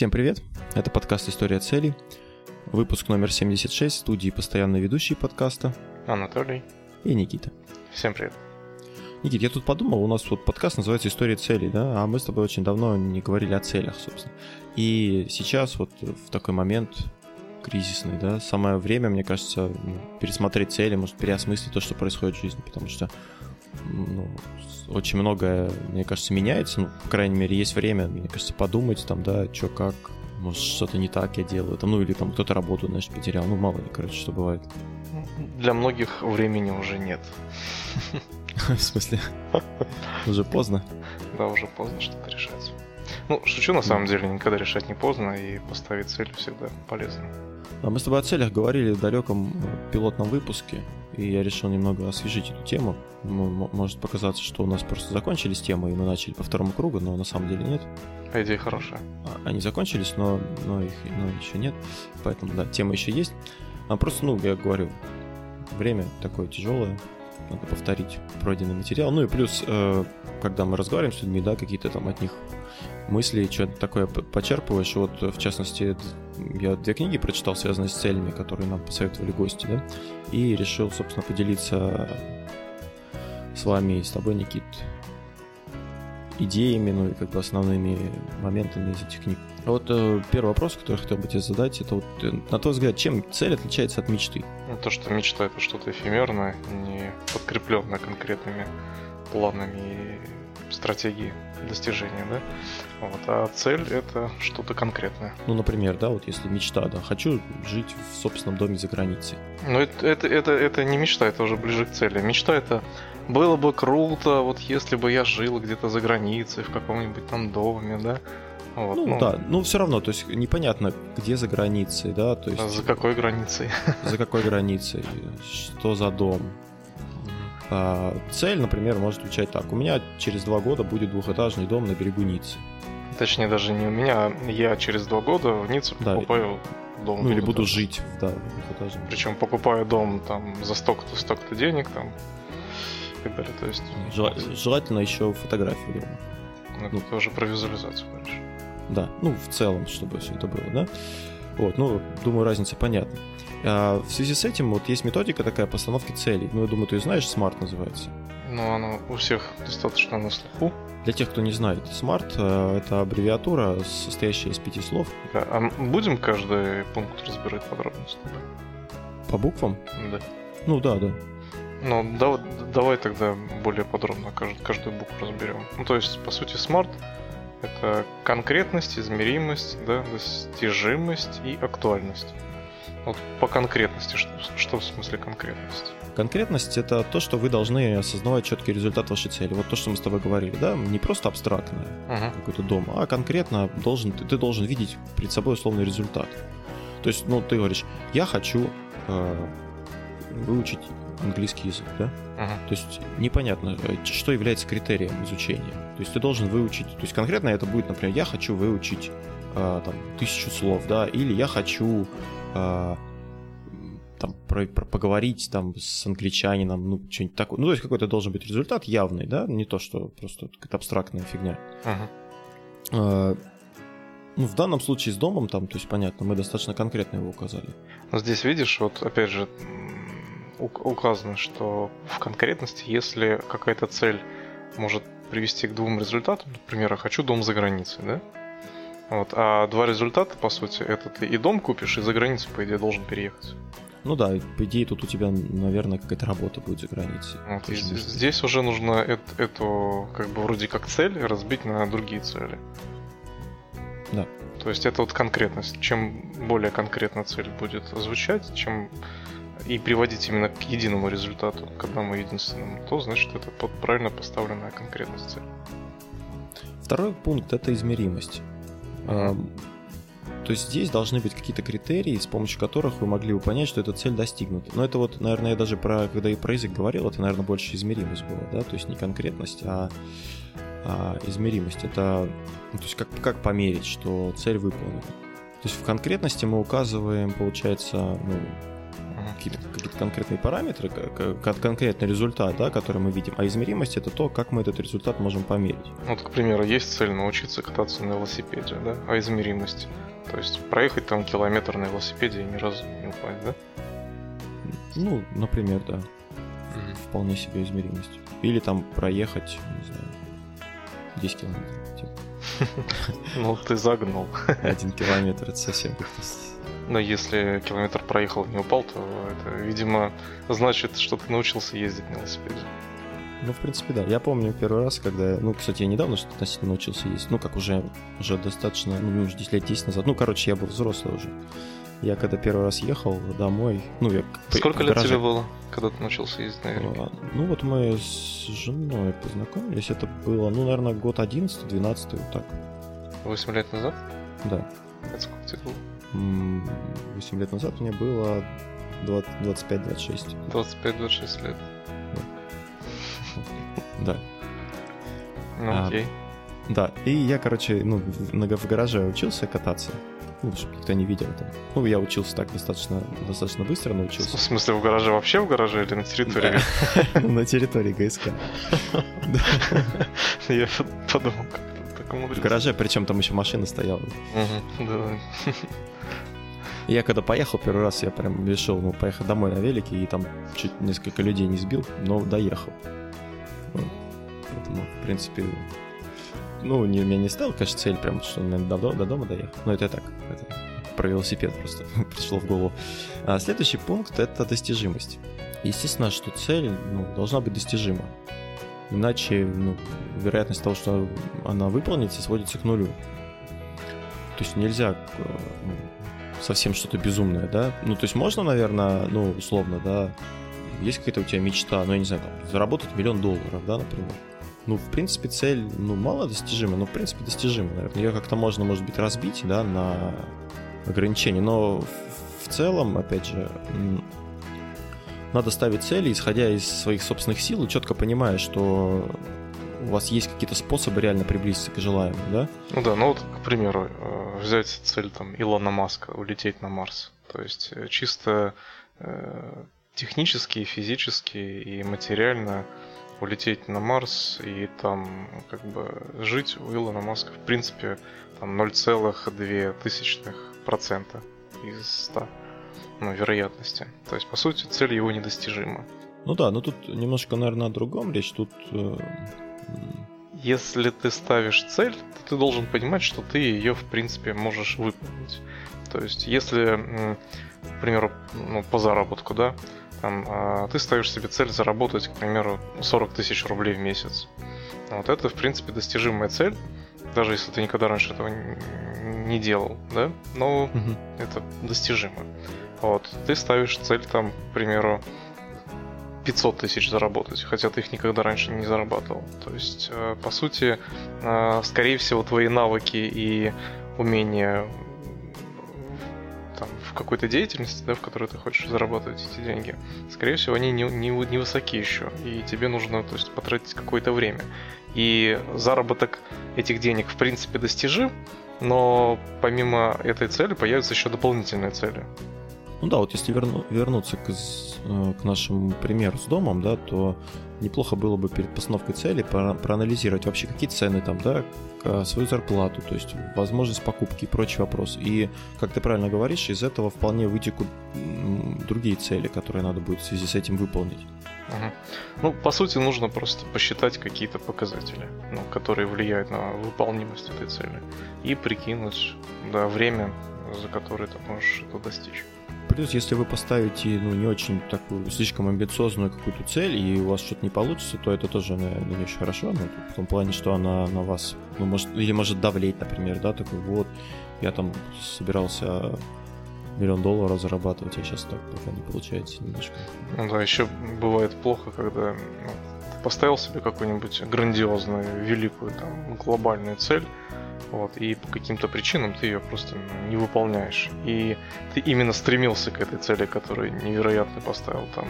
Всем привет! Это подкаст «История целей». Выпуск номер 76, студии постоянно ведущие подкаста Анатолий и Никита. Всем привет. Никит, я тут подумал, у нас вот подкаст называется «История целей», да, а мы с тобой очень давно не говорили о целях, собственно. И сейчас вот в такой момент кризисный, да, самое время, мне кажется, пересмотреть цели, может, переосмыслить то, что происходит в жизни, потому что ну, очень многое, мне кажется, меняется, ну, по крайней мере, есть время, мне кажется, подумать там, да, что как, может, что-то не так я делаю, там, ну, или там кто-то работу, знаешь, потерял, ну, мало ли, короче, что бывает. Для многих времени уже нет. В смысле? Уже поздно? Да, уже поздно что-то решать. Ну, шучу, на самом деле, никогда решать не поздно, и поставить цель всегда полезно. А мы с тобой о целях говорили в далеком э, пилотном выпуске, и я решил немного освежить эту тему. Может показаться, что у нас просто закончились темы, и мы начали по второму кругу, но на самом деле нет. А идея хорошая. А, они закончились, но, но их но еще нет, поэтому, да, тема еще есть. А просто, ну, я говорю, время такое тяжелое, надо повторить пройденный материал. Ну и плюс, э, когда мы разговариваем с людьми, да, какие-то там от них мысли, что-то такое почерпываешь. Вот, в частности, я две книги прочитал, связанные с целями, которые нам посоветовали гости, да, и решил, собственно, поделиться с вами и с тобой, Никит, идеями, ну и как бы основными моментами из этих книг. Вот э, первый вопрос, который хотел бы тебе задать, это вот, э, на твой взгляд, чем цель отличается от мечты? Ну, то, что мечта это что-то эфемерное, не подкрепленное конкретными планами и стратегией достижения, да? Вот, а цель это что-то конкретное. Ну, например, да, вот если мечта, да, хочу жить в собственном доме за границей. Ну, это, это, это, это не мечта, это уже ближе к цели. Мечта это было бы круто, вот если бы я жил где-то за границей, в каком-нибудь там доме, да. Вот, ну, ну да, ну все равно, то есть непонятно, где за границей, да, то есть... За какой границей? За какой границей, что за дом. А, цель, например, может звучать так. У меня через два года будет двухэтажный дом на берегу Ниццы. Точнее, даже не у меня, я через два года в Ниццу да, покупаю дом. Ну или буду жить, да, двухэтажный. Причем покупаю дом там за столько-то, столько-то денег, там, и так далее. То есть... Желательно еще фотографию дома. Ну, ну, ты уже про визуализацию говоришь. Да, ну, в целом, чтобы все это было, да? Вот, ну, думаю, разница понятна. А в связи с этим вот есть методика такая постановки целей. Ну, я думаю, ты знаешь, SMART называется. Ну, она у всех достаточно на слуху. Для тех, кто не знает, SMART э, — это аббревиатура, состоящая из пяти слов. Да, а будем каждый пункт разбирать подробно с тобой? По буквам? Да. Ну, да, да. Ну, да, давай тогда более подробно каждую, каждую букву разберем. Ну, то есть, по сути, SMART — это конкретность, измеримость, да, достижимость и актуальность. Вот по конкретности, что, что в смысле конкретность? Конкретность это то, что вы должны осознавать четкий результат вашей цели. Вот то, что мы с тобой говорили, да, не просто абстрактное uh-huh. какой-то дом, а конкретно должен, ты, ты должен видеть перед собой условный результат. То есть, ну, ты говоришь, я хочу э, выучить английский язык, да? Uh-huh. То есть непонятно, э, что является критерием изучения. То есть ты должен выучить, то есть конкретно это будет, например, я хочу выучить э, там тысячу слов, да, или я хочу э, там про, про, поговорить там с англичанином, ну, что-нибудь такое. Ну, то есть какой-то должен быть результат явный, да, не то, что просто какая-то абстрактная фигня. Э, ну, в данном случае с домом, там, то есть, понятно, мы достаточно конкретно его указали. Но здесь видишь, вот опять же, указано, что в конкретности, если какая-то цель может привести к двум результатам, например, я хочу дом за границей, да? Вот. А два результата, по сути, это ты и дом купишь, и за границу, по идее, должен переехать. Ну да, по идее, тут у тебя, наверное, какая-то работа будет за границей. Вот, и здесь уже нужно эту, эту, как бы, вроде как цель разбить на другие цели. Да. То есть это вот конкретность. Чем более конкретно цель будет звучать, чем и приводить именно к единому результату, к одному единственному, то значит это под правильно поставленная конкретность цель. Второй пункт это измеримость. То есть здесь должны быть какие-то критерии, с помощью которых вы могли бы понять, что эта цель достигнута. Но это вот, наверное, я даже про, когда и про язык говорил, это, наверное, больше измеримость была, да, то есть не конкретность, а, а измеримость. Это, ну, то есть как, как померить, что цель выполнена. То есть в конкретности мы указываем, получается, ну, какие-то, какие конкретные параметры, конкретный результат, да, который мы видим, а измеримость это то, как мы этот результат можем померить. Вот, к примеру, есть цель научиться кататься на велосипеде, да, а измеримость? То есть проехать там километр на велосипеде и ни разу не упасть, да? Ну, например, да. Угу. Вполне себе измеримость. Или там проехать, не знаю, 10 километров. Типа. Ну, ты загнул. Один километр, это совсем как-то... Но если километр проехал и не упал, то это, видимо, значит, что ты научился ездить на велосипеде. Ну, в принципе, да. Я помню первый раз, когда... Ну, кстати, я недавно что-то относительно научился ездить. Ну, как уже, уже достаточно... Ну, уже 10 лет 10 назад. Ну, короче, я был взрослый уже. Я когда первый раз ехал домой, ну я... Сколько лет тебе было, когда ты научился ездить на велике? А, ну вот мы с женой познакомились, это было, ну, наверное, год 11-12, вот так. 8 лет назад? Да. Это сколько тебе было? 8 лет назад мне было 25-26. 25-26 лет. Да. Ну, а, окей. Да, и я, короче, ну, в гараже учился кататься ну, чтобы никто не видел там. Ну, я учился так достаточно, достаточно быстро научился. В смысле, в гараже вообще в гараже или на территории? На территории ГСК. Я подумал, как В гараже, причем там еще машина стояла. Да. Я когда поехал первый раз, я прям решил, ну, поехать домой на велике, и там чуть несколько людей не сбил, но доехал. Поэтому, в принципе, ну, не, у меня не стал, конечно, цель прям, что до, до дома доехать. Но это я так, это про велосипед просто пришло в голову. А следующий пункт — это достижимость. Естественно, что цель ну, должна быть достижима. Иначе ну, вероятность того, что она выполнится, сводится к нулю. То есть нельзя э, ну, совсем что-то безумное, да? Ну, то есть можно, наверное, ну, условно, да, есть какая-то у тебя мечта, ну, я не знаю, там, заработать миллион долларов, да, например. Ну, в принципе, цель, ну, мало достижима, но, в принципе, достижима, наверное. Ее как-то можно, может быть, разбить, да, на ограничения, но в целом, опять же, надо ставить цели, исходя из своих собственных сил, и четко понимая, что у вас есть какие-то способы реально приблизиться к желаемому, да? Ну да, ну вот, к примеру, э, взять цель там Илона Маска, улететь на Марс. То есть э, чисто э, технически, физически и материально улететь на Марс и там как бы жить у Илона Маска в принципе там 0,2% из 100 ну, вероятности. То есть, по сути, цель его недостижима. Ну да, но тут немножко, наверное, о другом речь. Тут э... если ты ставишь цель, то ты должен понимать, что ты ее, в принципе, можешь выполнить. То есть, если, к примеру, ну, по заработку, да, там, а, ты ставишь себе цель заработать, к примеру, 40 тысяч рублей в месяц. Вот это, в принципе, достижимая цель, даже если ты никогда раньше этого не делал, да, но угу. это достижимо. Вот, ты ставишь цель, там, к примеру, 500 тысяч заработать, хотя ты их никогда раньше не зарабатывал. То есть, э, по сути, э, скорее всего, твои навыки и умения там, в какой-то деятельности, да, в которой ты хочешь зарабатывать эти деньги, скорее всего, они не, не, не высоки еще, и тебе нужно то есть, потратить какое-то время. И заработок этих денег, в принципе, достижим, но помимо этой цели появятся еще дополнительные цели. Ну да, вот если верну, вернуться к, э, к нашему примеру с домом, да, то неплохо было бы перед постановкой цели проанализировать вообще какие цены там, да, свою зарплату, то есть возможность покупки и прочий вопрос. И, как ты правильно говоришь, из этого вполне вытекут другие цели, которые надо будет в связи с этим выполнить. Угу. Ну, по сути, нужно просто посчитать какие-то показатели, ну, которые влияют на выполнимость этой цели, и прикинуть да, время, за которое ты можешь это достичь. Плюс, если вы поставите, ну, не очень такую, слишком амбициозную какую-то цель, и у вас что-то не получится, то это тоже, наверное, не очень хорошо, ну, в том плане, что она на вас, ну, может, или может давлеть, например, да, такой, вот, я там собирался миллион долларов зарабатывать, а сейчас так пока не получается немножко. Ну да, еще бывает плохо, когда ну, поставил себе какую-нибудь грандиозную, великую, там, глобальную цель, вот, и по каким-то причинам ты ее просто не выполняешь. И ты именно стремился к этой цели, которую невероятно поставил там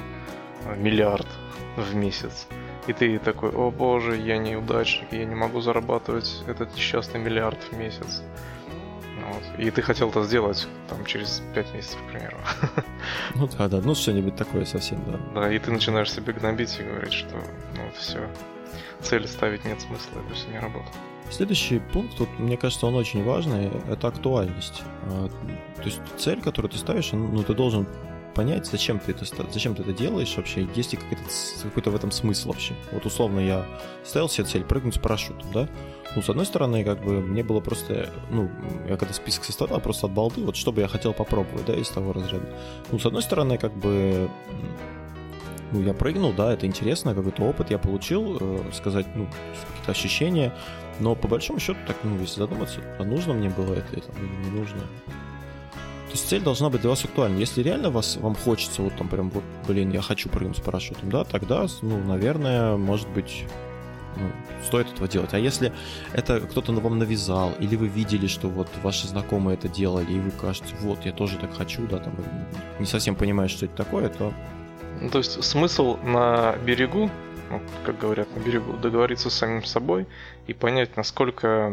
э, миллиард в месяц. И ты такой, о боже, я неудачник, я не могу зарабатывать этот несчастный миллиард в месяц. Вот. И ты хотел это сделать там через 5 месяцев, к примеру. Ну да, да, ну что-нибудь такое совсем, да. Да, и ты начинаешь себе гнобить и говорить, что ну все, цели ставить нет смысла, это все не работает. Следующий пункт, вот, мне кажется, он очень важный, это актуальность. А, то есть цель, которую ты ставишь, ну, ты должен понять, зачем ты это, зачем ты это делаешь вообще, есть ли какой-то, какой-то в этом смысл вообще. Вот условно я ставил себе цель прыгнуть с парашютом, да? Ну, с одной стороны, как бы мне было просто, ну, я когда список составлял, просто от балды, вот что бы я хотел попробовать, да, из того разряда. Ну, с одной стороны, как бы, ну, я прыгнул, да, это интересно, какой-то опыт я получил, э, сказать, ну, какие-то ощущения, но по большому счету, так, ну, если задуматься, а нужно мне было это, это не нужно. То есть цель должна быть для вас актуальна. Если реально вас, вам хочется, вот там прям, вот, блин, я хочу прыгнуть с парашютом, да, тогда, ну, наверное, может быть, ну, стоит этого делать. А если это кто-то вам навязал, или вы видели, что вот ваши знакомые это делали, и вы кажете, вот, я тоже так хочу, да, там, не совсем понимаешь, что это такое, то... Ну, то есть смысл на берегу, ну, как говорят на берегу, договориться с самим собой и понять, насколько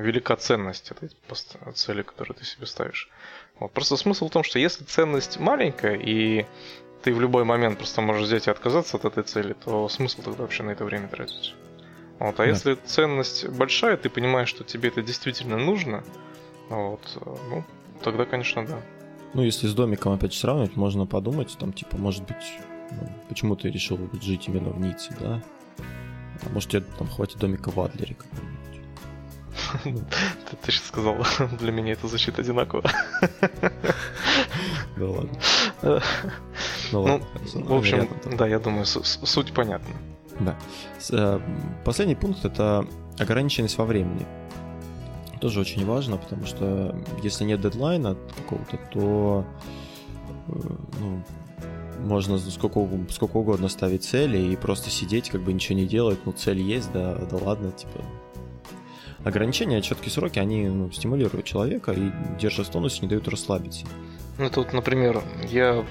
велика ценность этой цели, которую ты себе ставишь. Вот. Просто смысл в том, что если ценность маленькая, и ты в любой момент просто можешь взять и отказаться от этой цели, то смысл тогда вообще на это время тратить. Вот. А да. если ценность большая, ты понимаешь, что тебе это действительно нужно, вот, ну, тогда, конечно, да. Ну, если с домиком опять же сравнивать, можно подумать, там, типа, может быть, ну, почему ты решил жить именно в Ницце, да? А может, тебе там хватит домика в Адлере какого-нибудь? Ты, ты сейчас сказал, для меня это звучит одинаково. Да ладно. Ну, ладно, ну, в общем, да, я думаю, суть понятна. Да. Э, последний пункт это ограниченность во времени. Тоже очень важно, потому что если нет дедлайна какого-то, то э, ну, можно сколько, сколько угодно ставить цели и просто сидеть, как бы ничего не делать. Ну, цель есть, да, да ладно, типа, ограничения, четкие сроки, они ну, стимулируют человека и держат в тонусе, не дают расслабиться. Ну, тут, например, я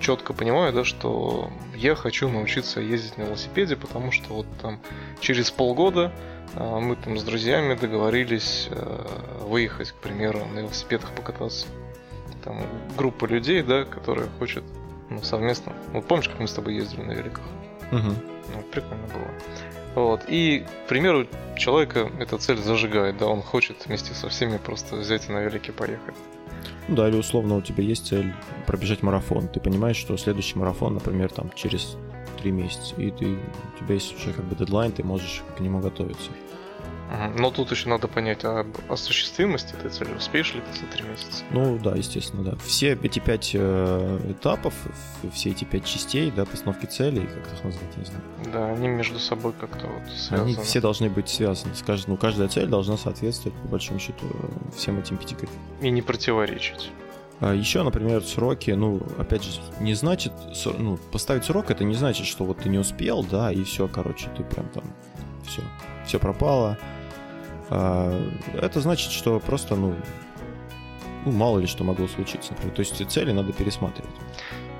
четко понимаю, да, что я хочу научиться ездить на велосипеде, потому что вот там через полгода а, мы там с друзьями договорились а, выехать, к примеру, на велосипедах покататься. Там группа людей, да, которые хочет ну, совместно. Вот помнишь, как мы с тобой ездили на великах? Угу. Ну, прикольно было. Вот. И, к примеру, человека эта цель зажигает, да, он хочет вместе со всеми просто взять и на велике поехать. Ну да, или условно у тебя есть цель пробежать марафон. Ты понимаешь, что следующий марафон, например, там через три месяца, и ты, у тебя есть уже как бы дедлайн, ты можешь к нему готовиться. Но тут еще надо понять об осуществимости этой цели. Успеешь ли ты за три месяца? Ну да, естественно, да. Все эти пять э, этапов, все эти пять частей, да, постановки целей, как их назвать, не знаю. Да, они между собой как-то вот связаны. Они все должны быть связаны. Скажем, ну, каждая цель должна соответствовать, по большому счету, всем этим пяти И не противоречить. А еще, например, сроки, ну, опять же, не значит, ну, поставить срок, это не значит, что вот ты не успел, да, и все, короче, ты прям там, все, все пропало, а, это значит, что просто, ну, ну, мало ли что могло случиться, например. То есть цели надо пересматривать.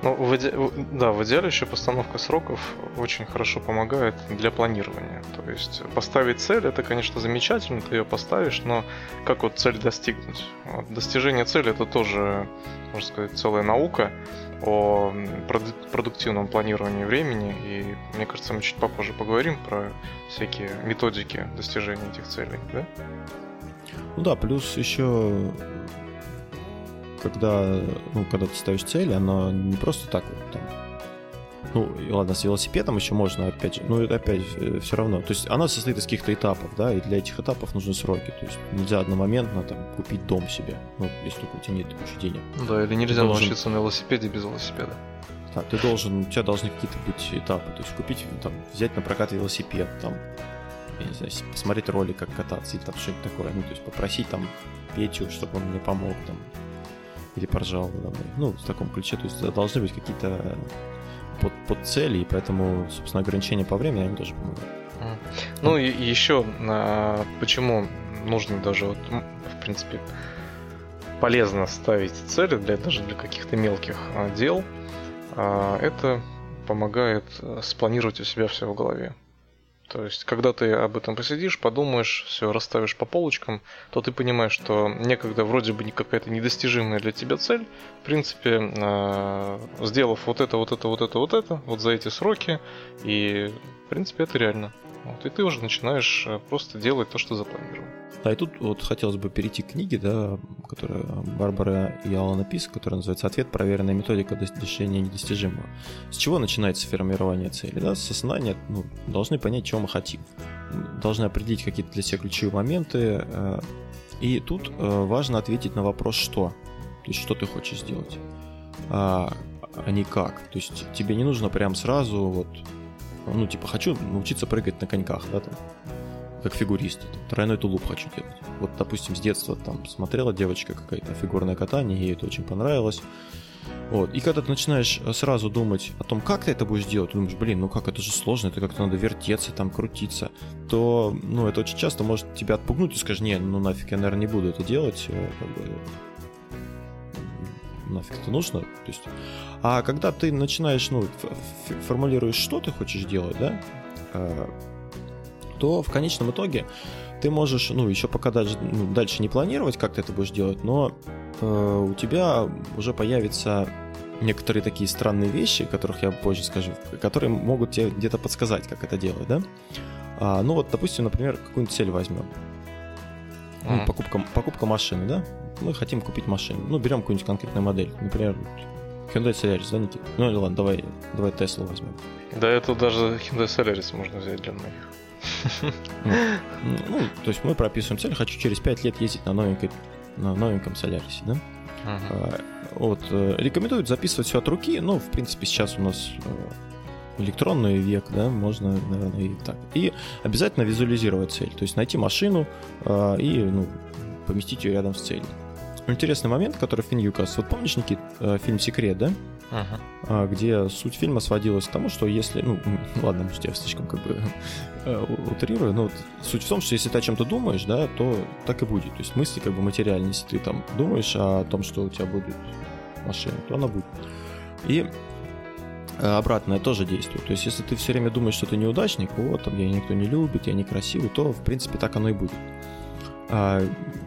Ну, в иде... да, в идеале еще постановка сроков очень хорошо помогает для планирования. То есть поставить цель, это, конечно, замечательно, ты ее поставишь, но как вот цель достигнуть? Вот, достижение цели это тоже, можно сказать, целая наука о продуктивном планировании времени, и мне кажется, мы чуть попозже поговорим про всякие методики достижения этих целей, да? Ну да, плюс еще когда, ну, когда ты ставишь цель, она не просто так вот там ну, ладно, с велосипедом еще можно, опять же, ну, это опять э, все равно. То есть она состоит из каких-то этапов, да, и для этих этапов нужны сроки. То есть нельзя одномоментно там купить дом себе, ну, если только у тебя нет кучи денег. Да, или нельзя должен... научиться на велосипеде без велосипеда. Да, ты должен, у тебя должны какие-то быть этапы. То есть купить, там, взять на прокат велосипед, там, я не знаю, посмотреть ролик, как кататься, или там что-нибудь такое. Ну, то есть попросить там Петю, чтобы он мне помог, там, или поржал надо мной. Ну, в таком ключе. То есть должны быть какие-то под, под цели, и поэтому, собственно, ограничения по времени они тоже помогают. Ну и еще а, почему нужно даже вот, в принципе, полезно ставить цели для даже для каких-то мелких а, дел. А, это помогает спланировать у себя все в голове. То есть, когда ты об этом посидишь, подумаешь, все расставишь по полочкам, то ты понимаешь, что некогда вроде бы какая-то недостижимая для тебя цель, в принципе, э, сделав вот это, вот это, вот это, вот это, вот за эти сроки, и, в принципе, это реально. Вот, и ты уже начинаешь э, просто делать то, что запланировал. Да, и тут вот хотелось бы перейти к книге, да, которая Барбара и Алла написана, которая называется «Ответ. Проверенная методика достижения недостижимого». С чего начинается формирование цели? Да? С осознания ну, должны понять, чего мы хотим. Должны определить какие-то для себя ключевые моменты. Э, и тут э, важно ответить на вопрос «что?». То есть, что ты хочешь сделать, а, а не как. То есть, тебе не нужно прям сразу вот ну, типа, хочу научиться прыгать на коньках, да, там, как фигурист, тройной тулуп хочу делать. Вот, допустим, с детства там смотрела девочка какая-то фигурное катание, ей это очень понравилось. Вот. И когда ты начинаешь сразу думать о том, как ты это будешь делать, ты думаешь, блин, ну как, это же сложно, это как-то надо вертеться, там, крутиться, то, ну, это очень часто может тебя отпугнуть, и скажешь, не, ну нафиг, я, наверное, не буду это делать, э, как бы, нафиг это нужно. То есть, а когда ты начинаешь, ну, формулируешь, что ты хочешь делать, да, э, то в конечном итоге ты можешь, ну, еще пока даже ну, дальше не планировать, как ты это будешь делать, но э, у тебя уже появятся некоторые такие странные вещи, которых я позже скажу, которые могут тебе где-то подсказать, как это делать, да? А, ну вот, допустим, например, какую-нибудь цель возьмем. Ну, покупка, покупка машины, да? Мы хотим купить машину. Ну, берем какую-нибудь конкретную модель. Например, Hyundai Solaris, да, Никита? Ну, ладно, давай, давай Tesla возьмем. Да, это даже Hyundai Solaris можно взять для многих. Ну, ну, то есть мы прописываем цель, хочу через 5 лет ездить на, новенькой, на новеньком Solaris, да? Uh-huh. Вот, э, рекомендуют записывать все от руки, ну, в принципе, сейчас у нас э, электронный век, да, можно, наверное, и так. И обязательно визуализировать цель, то есть найти машину э, и ну, поместить ее рядом с целью интересный момент, который в указ. Вот помнишь, Никит, э, фильм «Секрет», да? Ага. Где суть фильма сводилась к тому, что если... Ну, ладно, может, я слишком как бы э, утрирую, но вот суть в том, что если ты о чем-то думаешь, да, то так и будет. То есть мысли как бы материальные. Если ты там думаешь о том, что у тебя будет машина, то она будет. И э, обратное тоже действует. То есть, если ты все время думаешь, что ты неудачник, вот, там, я никто не любит, я некрасивый, то, в принципе, так оно и будет. А,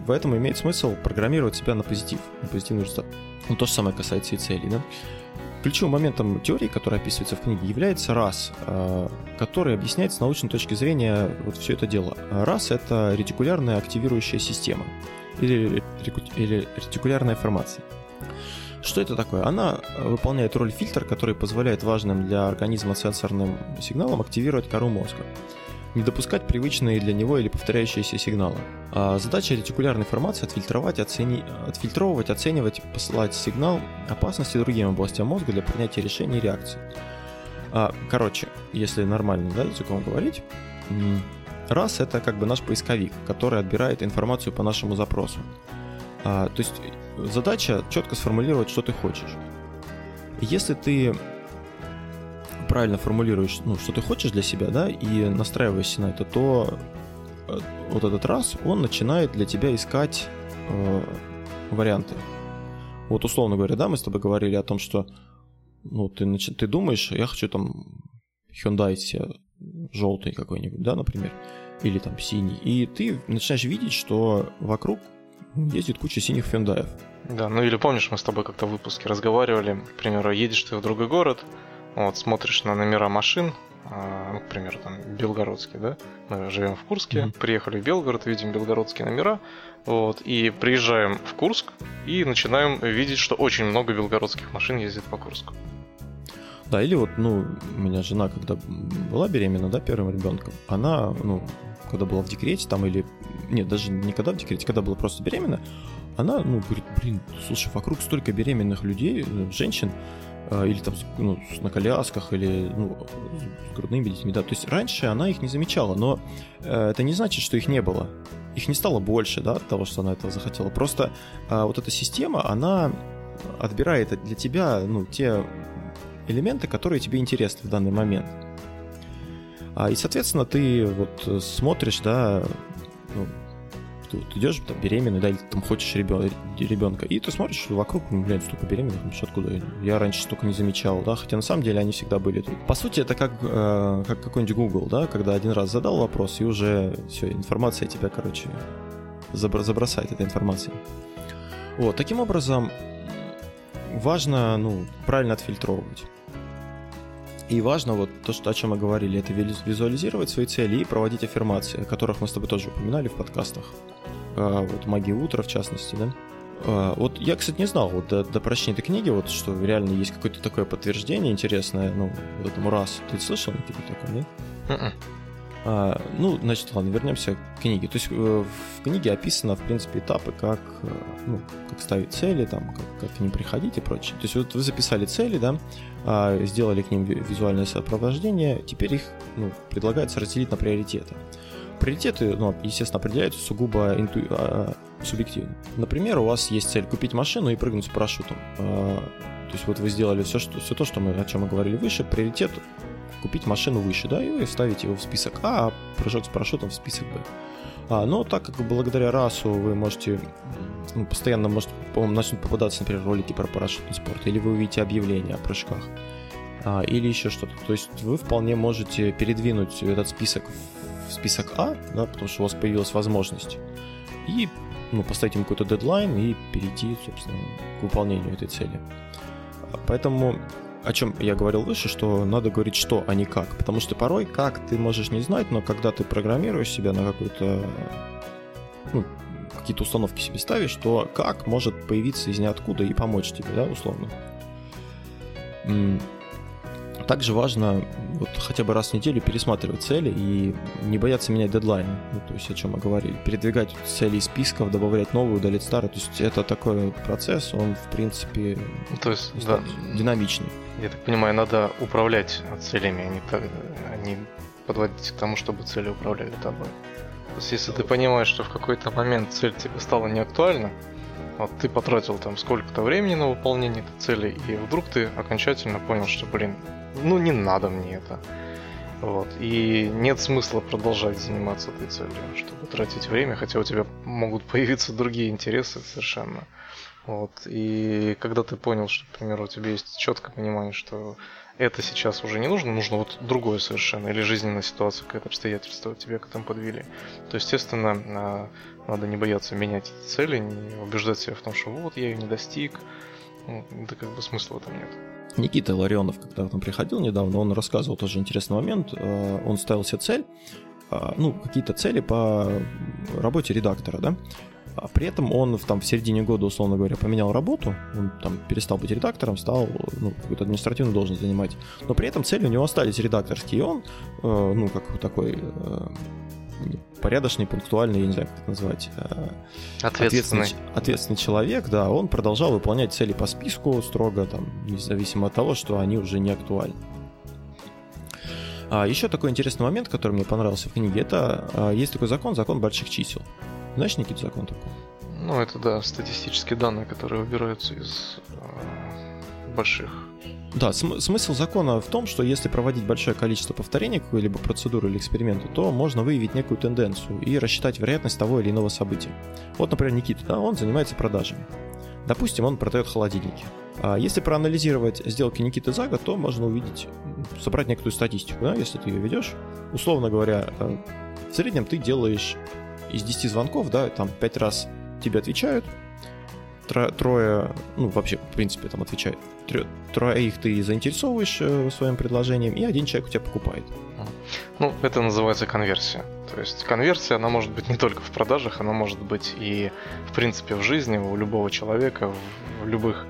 поэтому имеет смысл программировать себя на позитив, на позитивный результат. Ну, то же самое касается и целей, да? Ключевым моментом теории, которая описывается в книге, является раз, а, который объясняет с научной точки зрения вот все это дело. Раз — это ретикулярная активирующая система или, или ретикулярная формация. Что это такое? Она выполняет роль фильтра, который позволяет важным для организма сенсорным сигналам активировать кору мозга не допускать привычные для него или повторяющиеся сигналы. А задача ретикулярной формации отфильтровать, оцени... отфильтровывать, оценивать, посылать сигнал опасности другим областям мозга для принятия решений и реакций. А, короче, если нормально да, языком говорить, раз это как бы наш поисковик, который отбирает информацию по нашему запросу. А, то есть задача четко сформулировать, что ты хочешь. Если ты правильно формулируешь, ну, что ты хочешь для себя, да, и настраиваешься на это, то э, вот этот раз он начинает для тебя искать э, варианты. Вот условно говоря, да, мы с тобой говорили о том, что ну, ты, значит, ты думаешь, я хочу там Hyundai себе желтый какой-нибудь, да, например, или там синий, и ты начинаешь видеть, что вокруг ездит куча синих Hyundai. Да, ну или помнишь, мы с тобой как-то в выпуске разговаривали, к примеру, едешь ты в другой город, вот, смотришь на номера машин, а, ну, к примеру, там, Белгородский, да? Мы живем в Курске, mm-hmm. приехали в Белгород, видим белгородские номера, вот, и приезжаем в Курск и начинаем видеть, что очень много белгородских машин ездит по Курску. Да, или вот, ну, у меня жена, когда была беременна, да, первым ребенком, она, ну, когда была в декрете там или... Нет, даже не когда в декрете, когда была просто беременна, она, ну, говорит, блин, слушай, вокруг столько беременных людей, женщин, а, или там ну, на колясках, или ну, с грудными детьми, да, то есть раньше она их не замечала, но э, это не значит, что их не было. Их не стало больше, да, от того, что она этого захотела. Просто э, вот эта система, она отбирает для тебя, ну, те элементы, которые тебе интересны в данный момент. А, и, соответственно, ты вот смотришь, да, ну, ты вот идешь там, беременный, да, или там хочешь ребенка, и ты смотришь вокруг, ну, блядь, столько беременных, ну, откуда? Я раньше столько не замечал, да, хотя на самом деле они всегда были тут. По сути, это как, э, как какой-нибудь Google, да, когда один раз задал вопрос, и уже все, информация тебя, короче, забросает этой информацией. Вот, таким образом, важно, ну, правильно отфильтровывать. И важно вот то, что, о чем мы говорили, это визуализировать свои цели и проводить аффирмации, о которых мы с тобой тоже упоминали в подкастах. А, вот «Магия утра», в частности, да? А, вот я, кстати, не знал вот до, до прочтения этой книги, вот что реально есть какое-то такое подтверждение интересное, ну, этому раз. Ты слышал какие-то такое, нет? Uh-uh. А, ну, значит, ладно, вернемся к книге. То есть э, в книге описано, в принципе, этапы, как, э, ну, как ставить цели, там, как, как к ним приходить и прочее. То есть вот вы записали цели, да, а, сделали к ним визуальное сопровождение, теперь их ну, предлагается разделить на приоритеты. Приоритеты, ну, естественно, определяются сугубо инту... а, субъективно. Например, у вас есть цель купить машину и прыгнуть с парашютом. А, то есть вот вы сделали все, что, все то, что мы, о чем мы говорили выше, приоритет купить машину выше, да, и вы ставите его в список А, а прыжок с парашютом в список Б. А, но так как благодаря расу вы можете ну, постоянно, может, по-моему, начнут попадаться, например, ролики про парашютный спорт, или вы увидите объявления о прыжках, а, или еще что-то. То есть вы вполне можете передвинуть этот список в список А, да, потому что у вас появилась возможность, и ну, поставить ему какой-то дедлайн и перейти, собственно, к выполнению этой цели. Поэтому о чем я говорил выше, что надо говорить что, а не как. Потому что порой как ты можешь не знать, но когда ты программируешь себя на какую-то ну, какие-то установки себе ставишь, то как может появиться из ниоткуда и помочь тебе, да, условно. Также важно вот хотя бы раз в неделю пересматривать цели и не бояться менять дедлайны, ну, то есть о чем мы говорили, передвигать цели из списков, добавлять новые, удалить старые, то есть это такой процесс, он в принципе ну, то есть, да. динамичный. Я так понимаю, надо управлять целями, а не, так, а не подводить к тому, чтобы цели управляли тобой. То есть если ты понимаешь, что в какой-то момент цель тебе стала неактуальна, вот ты потратил там сколько-то времени на выполнение этой цели, и вдруг ты окончательно понял, что, блин, ну не надо мне это. Вот. И нет смысла продолжать заниматься этой целью, чтобы тратить время, хотя у тебя могут появиться другие интересы совершенно. Вот. И когда ты понял, что, например, у тебя есть четкое понимание, что это сейчас уже не нужно, нужно вот другое совершенно, или жизненная ситуация, какое-то обстоятельство тебя к этому подвели, то, естественно, а, надо не бояться менять цели, не убеждать себя в том, что вот я ее не достиг, ну, да как бы смысла этом нет. Никита Ларионов, когда к нам приходил недавно, он рассказывал тоже интересный момент. Э, он ставил себе цель, э, ну, какие-то цели по работе редактора, да, а при этом он в, там, в середине года, условно говоря, поменял работу, он там перестал быть редактором, стал ну, какую-то административную должность занимать. Но при этом цели у него остались редакторские, и он, э, ну, как такой порядочный, пунктуальный, я не знаю, как это назвать, э, ответственный. ответственный, ответственный человек, да, он продолжал выполнять цели по списку строго, там, независимо от того, что они уже не актуальны. А еще такой интересный момент, который мне понравился в книге, это а, есть такой закон, закон больших чисел. Знаешь, Никита, закон такой? Ну, это, да, статистические данные, которые выбираются из э, больших да, см- смысл закона в том, что если проводить большое количество повторений какой-либо процедуры или эксперимента, то можно выявить некую тенденцию и рассчитать вероятность того или иного события. Вот, например, Никита, да, он занимается продажами. Допустим, он продает холодильники. А если проанализировать сделки Никиты за год, то можно увидеть, собрать некоторую статистику, да, если ты ее ведешь. Условно говоря, э, в среднем ты делаешь из 10 звонков, да, там 5 раз тебе отвечают, трое, ну, вообще, в принципе, там отвечает. Троих ты заинтересовываешь э, своим предложением, и один человек у тебя покупает. Ну, это называется конверсия. То есть конверсия, она может быть не только в продажах, она может быть и, в принципе, в жизни у любого человека, в любых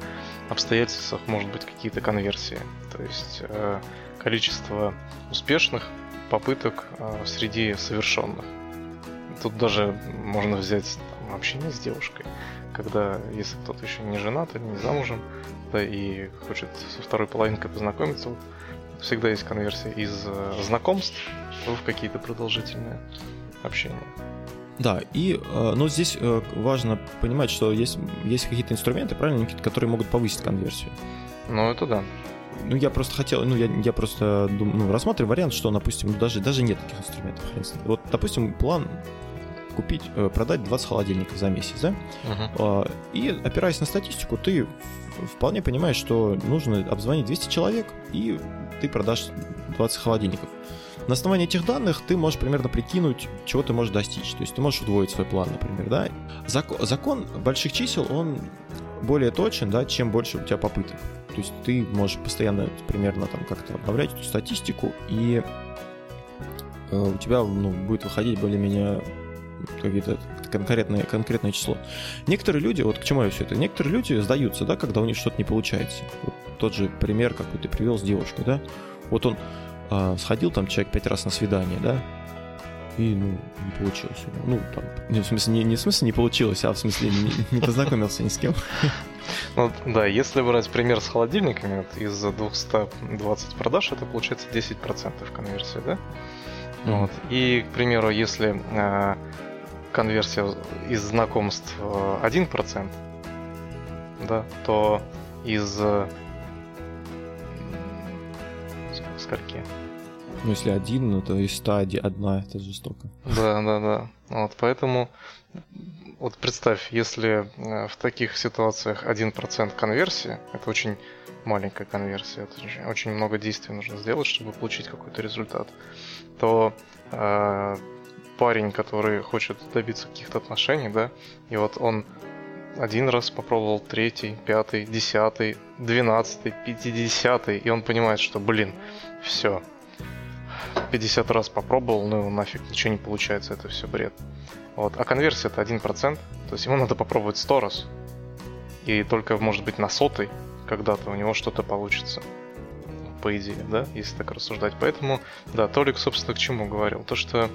обстоятельствах может быть какие-то конверсии. То есть э, количество успешных попыток э, среди совершенных. Тут даже можно взять там, общение с девушкой когда если кто-то еще не женат или не замужем, да, и хочет со второй половинкой познакомиться, вот, всегда есть конверсия из э, знакомств в какие-то продолжительные общения. Да, и, э, но здесь э, важно понимать, что есть, есть какие-то инструменты, правильно, Никита, которые могут повысить конверсию. Ну, это да. Ну, я просто хотел, ну, я, я просто ну, рассматриваю вариант, что, допустим, ну, даже, даже нет таких инструментов. Вот, допустим, план купить, э, продать 20 холодильников за месяц, да? Uh-huh. И опираясь на статистику, ты вполне понимаешь, что нужно обзвонить 200 человек, и ты продашь 20 холодильников. На основании этих данных ты можешь примерно прикинуть, чего ты можешь достичь. То есть ты можешь удвоить свой план, например, да. Закон, закон больших чисел, он более точен, да, чем больше у тебя попыток. То есть ты можешь постоянно примерно там как-то обновлять эту статистику, и э, у тебя ну, будет выходить более-менее какие-то конкретное, конкретное число. Некоторые люди, вот к чему я все это, некоторые люди сдаются, да, когда у них что-то не получается. Вот тот же пример, какой ты привел с девушкой, да. Вот он э, сходил там человек пять раз на свидание, да, и, ну, не получилось. Ну, там, не, в смысле, не, не в смысле не получилось, а в смысле не, не познакомился ни с кем. Ну, да, если брать пример с холодильниками, вот, из 220 продаж, это получается 10% конверсии, да? Mm-hmm. Вот. И, к примеру, если э, конверсия из знакомств 1%, да, то из скольки? Ну, если один, ну, то из 100 одна, это жестоко. Да, да, да. Вот, поэтому, вот представь, если э, в таких ситуациях 1% конверсии, это очень маленькая конверсия, это очень, очень много действий нужно сделать, чтобы получить какой-то результат, то э, парень, который хочет добиться каких-то отношений, да, и вот он один раз попробовал, третий, пятый, десятый, двенадцатый, пятидесятый, и он понимает, что, блин, все, 50 раз попробовал, ну нафиг, ничего не получается, это все бред. Вот. А конверсия это 1%, то есть ему надо попробовать 100 раз. И только, может быть, на сотый когда-то у него что-то получится по идее, да, если так рассуждать. Поэтому, да, Толик, собственно, к чему говорил. То, что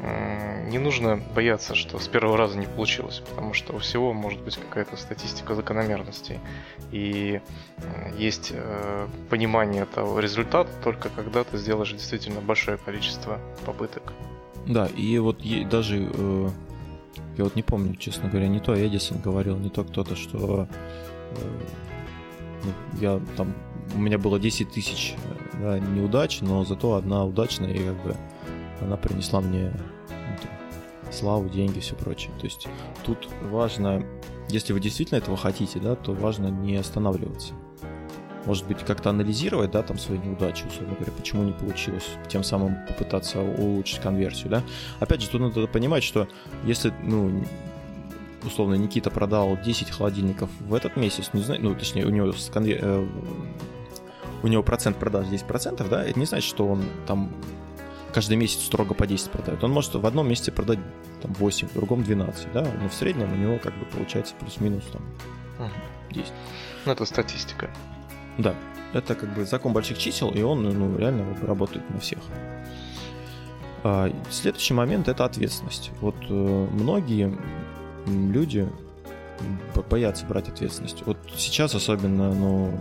э, не нужно бояться, что с первого раза не получилось, потому что у всего может быть какая-то статистика закономерностей. И есть э, понимание того результата только когда ты сделаешь действительно большое количество попыток. Да, и вот даже э, я вот не помню, честно говоря, не то Эдисон говорил, не то кто-то, что э, ну, я там у меня было 10 тысяч да, неудач, но зато одна удачная, и как бы она принесла мне ну, славу, деньги, все прочее. То есть тут важно, если вы действительно этого хотите, да, то важно не останавливаться. Может быть, как-то анализировать, да, там свои неудачи, условно говоря, почему не получилось, тем самым попытаться улучшить конверсию, да. Опять же, тут надо понимать, что если, ну, условно, Никита продал 10 холодильников в этот месяц, не знаю, ну, точнее, у него с конвер... У него процент продаж 10%, да, это не значит, что он там каждый месяц строго по 10 продает. Он может в одном месяце продать там 8, в другом 12, да, но в среднем у него как бы получается плюс-минус там 10. Ну, это статистика. Да, это как бы закон больших чисел, и он ну, реально работает на всех. А, следующий момент это ответственность. Вот э, многие люди боятся брать ответственность. Вот сейчас особенно, ну,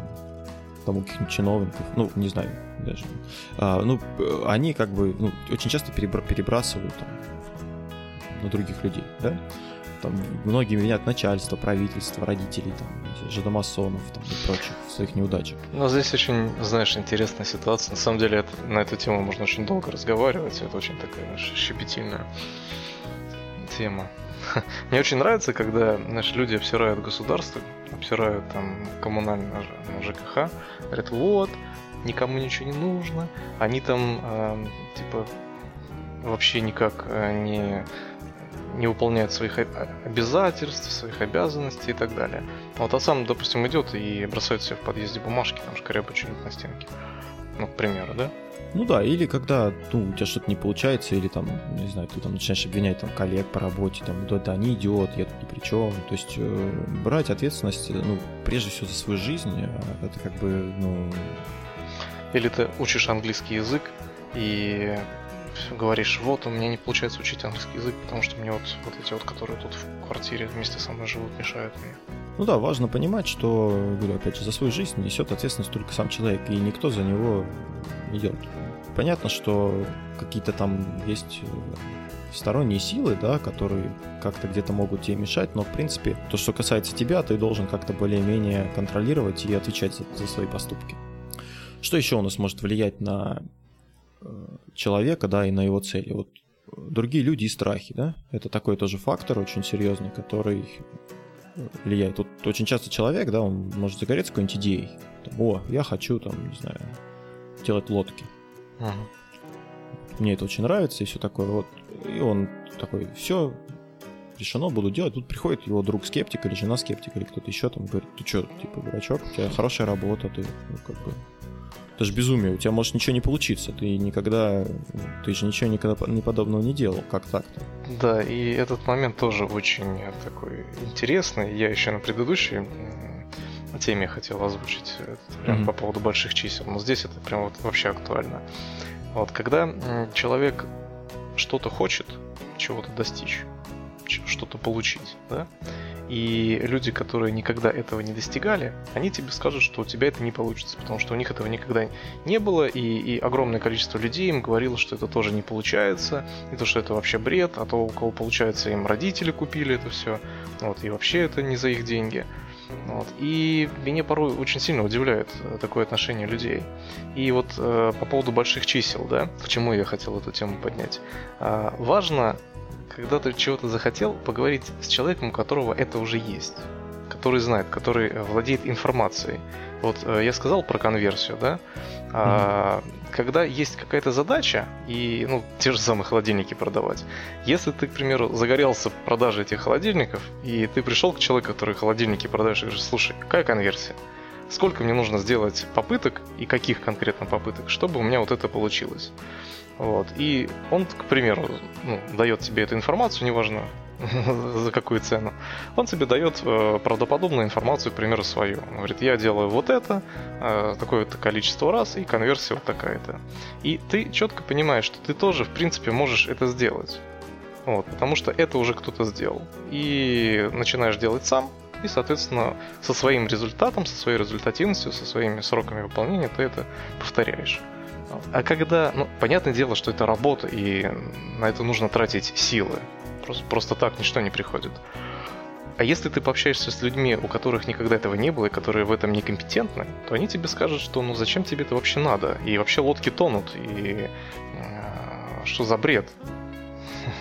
там у каких-нибудь чиновников, ну, не знаю даже, а, ну, они как бы ну, очень часто перебрасывают там, на других людей, да? Там многие винят начальство, правительство, родителей, там, жидомасонов там, и прочих в своих неудачах. Ну, здесь очень, знаешь, интересная ситуация. На самом деле, это, на эту тему можно очень долго разговаривать. Это очень такая знаешь, щепетильная тема. Мне очень нравится, когда знаешь, люди обсирают государство, обсирают там коммунальное ЖКХ, говорят, вот, никому ничего не нужно, они там э, типа вообще никак э, не не выполняют своих обязательств, своих обязанностей и так далее. Вот а сам, допустим, идет и бросает себе в подъезде бумажки, там шкарябочные на стенке. Ну, к примеру, да? Ну да, или когда ну, у тебя что-то не получается, или там, не знаю, ты там начинаешь обвинять там коллег по работе, там, да, да, они идиот, я тут ни при чем. То есть э, брать ответственность, ну, прежде всего за свою жизнь, а это как бы, ну... Или ты учишь английский язык и говоришь, вот, у меня не получается учить английский язык, потому что мне вот, вот эти вот, которые тут в квартире вместе со мной живут, мешают мне. Ну да, важно понимать, что, говорю, опять же, за свою жизнь несет ответственность только сам человек, и никто за него не делает. Понятно, что какие-то там есть э, сторонние силы, да, которые как-то где-то могут тебе мешать, но в принципе то, что касается тебя, ты должен как-то более-менее контролировать и отвечать за, за свои поступки. Что еще у нас может влиять на человека, да, и на его цели? Вот другие люди и страхи, да? Это такой тоже фактор очень серьезный, который влияет. Тут очень часто человек, да, он может загореться какой-нибудь идеей. Там, О, я хочу, там, не знаю, делать лодки. Ага. Мне это очень нравится и все такое. Вот. И он такой, все, решено, буду делать. Тут приходит его друг скептик или жена скептик или кто-то еще там говорит, ты что, типа, дурачок, у тебя хорошая работа, ты, ну, как бы, это же безумие, у тебя может ничего не получиться, ты никогда, ты же ничего никогда не подобного не делал, как так-то? Да, и этот момент тоже очень такой интересный. Я еще на предыдущей теме хотел озвучить прям mm-hmm. по поводу больших чисел, но здесь это прям вот вообще актуально. Вот когда человек что-то хочет, чего-то достичь, что-то получить, да, и люди, которые никогда этого не достигали, они тебе скажут, что у тебя это не получится, потому что у них этого никогда не было, и, и огромное количество людей им говорило, что это тоже не получается, и то, что это вообще бред, а то, у кого получается, им родители купили это все, вот, и вообще это не за их деньги. Вот. И меня порой очень сильно удивляет э, такое отношение людей. И вот э, по поводу больших чисел, да, к чему я хотел эту тему поднять. Э, важно когда ты чего-то захотел, поговорить с человеком, у которого это уже есть, который знает, который владеет информацией. Вот э, я сказал про конверсию, да? А, когда есть какая-то задача, и ну, те же самые холодильники продавать, если ты, к примеру, загорелся в продаже этих холодильников, и ты пришел к человеку, который холодильники продаешь, и говоришь, слушай, какая конверсия? Сколько мне нужно сделать попыток и каких конкретно попыток, чтобы у меня вот это получилось? Вот. И он, к примеру, ну, дает тебе эту информацию, неважно за какую цену, он тебе дает э, правдоподобную информацию, к примеру, свою. Он говорит, я делаю вот это, э, такое-то количество раз, и конверсия вот такая-то. И ты четко понимаешь, что ты тоже, в принципе, можешь это сделать. Вот, потому что это уже кто-то сделал. И начинаешь делать сам, и, соответственно, со своим результатом, со своей результативностью, со своими сроками выполнения ты это повторяешь. А когда, ну, понятное дело, что это работа, и на это нужно тратить силы. Просто, просто так ничто не приходит. А если ты пообщаешься с людьми, у которых никогда этого не было, и которые в этом некомпетентны, то они тебе скажут, что ну зачем тебе это вообще надо? И вообще лодки тонут, и э, что за бред?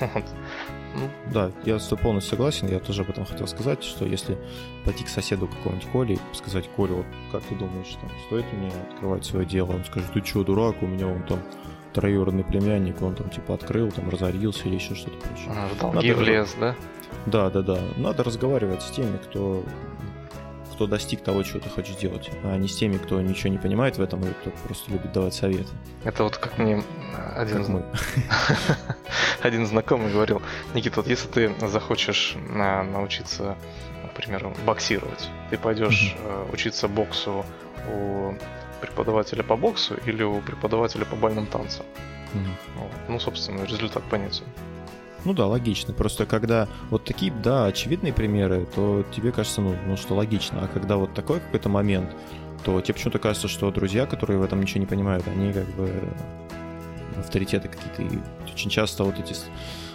Ну, да, я с тобой полностью согласен. Я тоже об этом хотел сказать, что если пойти к соседу какому-нибудь Коле и сказать, Коля, вот как ты думаешь, там, стоит мне открывать свое дело? Он скажет, ты что, дурак, у меня он там троюродный племянник, он там типа открыл, там разорился или еще что-то прочее. А, в долги влез, да? Да, да, да. Надо разговаривать с теми, кто кто достиг того, чего ты хочешь делать, а не с теми, кто ничего не понимает в этом и кто просто любит давать советы. Это вот как мне один, как один знакомый говорил, Никита, вот если ты захочешь научиться, например, боксировать, ты пойдешь mm-hmm. учиться боксу у преподавателя по боксу или у преподавателя по бальным танцам. Mm-hmm. Ну, собственно, результат понятен. Ну да, логично. Просто когда вот такие, да, очевидные примеры, то тебе кажется, ну, ну что логично. А когда вот такой какой-то момент, то тебе почему-то кажется, что друзья, которые в этом ничего не понимают, они как бы авторитеты какие-то. И очень часто вот эти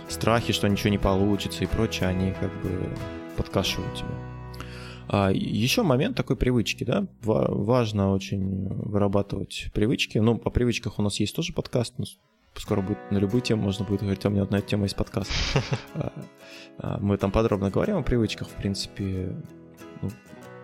страхи, что ничего не получится и прочее, они как бы подкашивают тебя. А еще момент такой привычки, да, важно очень вырабатывать привычки. Ну, по привычках у нас есть тоже подкаст, скоро будет на любую тему можно будет говорить, а у меня одна тема из подкаста. А, а, мы там подробно говорим о привычках, в принципе, ну,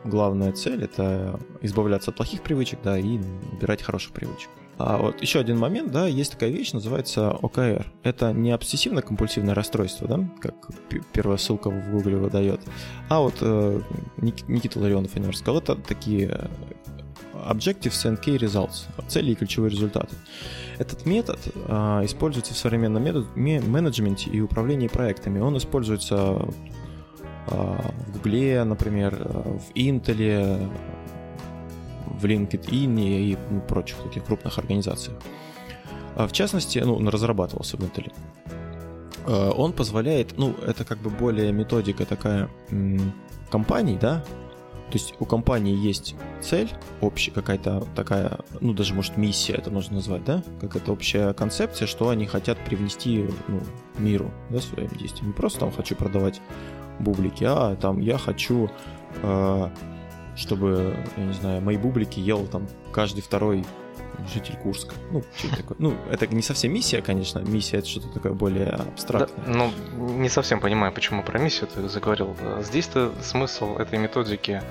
главная цель это избавляться от плохих привычек, да, и набирать хороших привычек. А вот еще один момент, да, есть такая вещь, называется ОКР. Это не обсессивно-компульсивное расстройство, да, как первая ссылка в Гугле выдает, а вот э, Никита Ларионов, я сказал, это такие Objectives and Key Results, цели и ключевые результаты. Этот метод а, используется в современном метод, менеджменте и управлении проектами. Он используется а, в Гугле, например, в Intel, в LinkedIn и ну, прочих таких крупных организациях. А, в частности, ну, он разрабатывался в Intel. А, он позволяет, ну, это как бы более методика такая компаний, да, то есть у компании есть цель, общая какая-то такая, ну даже может миссия это можно назвать, да? Какая-то общая концепция, что они хотят привнести ну, миру, да, своим действием. Не просто там хочу продавать бублики, а там я хочу, э, чтобы, я не знаю, мои бублики ел там каждый второй житель Курска. Ну, такое? Ну, это не совсем миссия, конечно. Миссия это что-то такое более абстрактное. Да, ну, не совсем понимаю, почему про миссию ты заговорил. Здесь-то смысл этой методики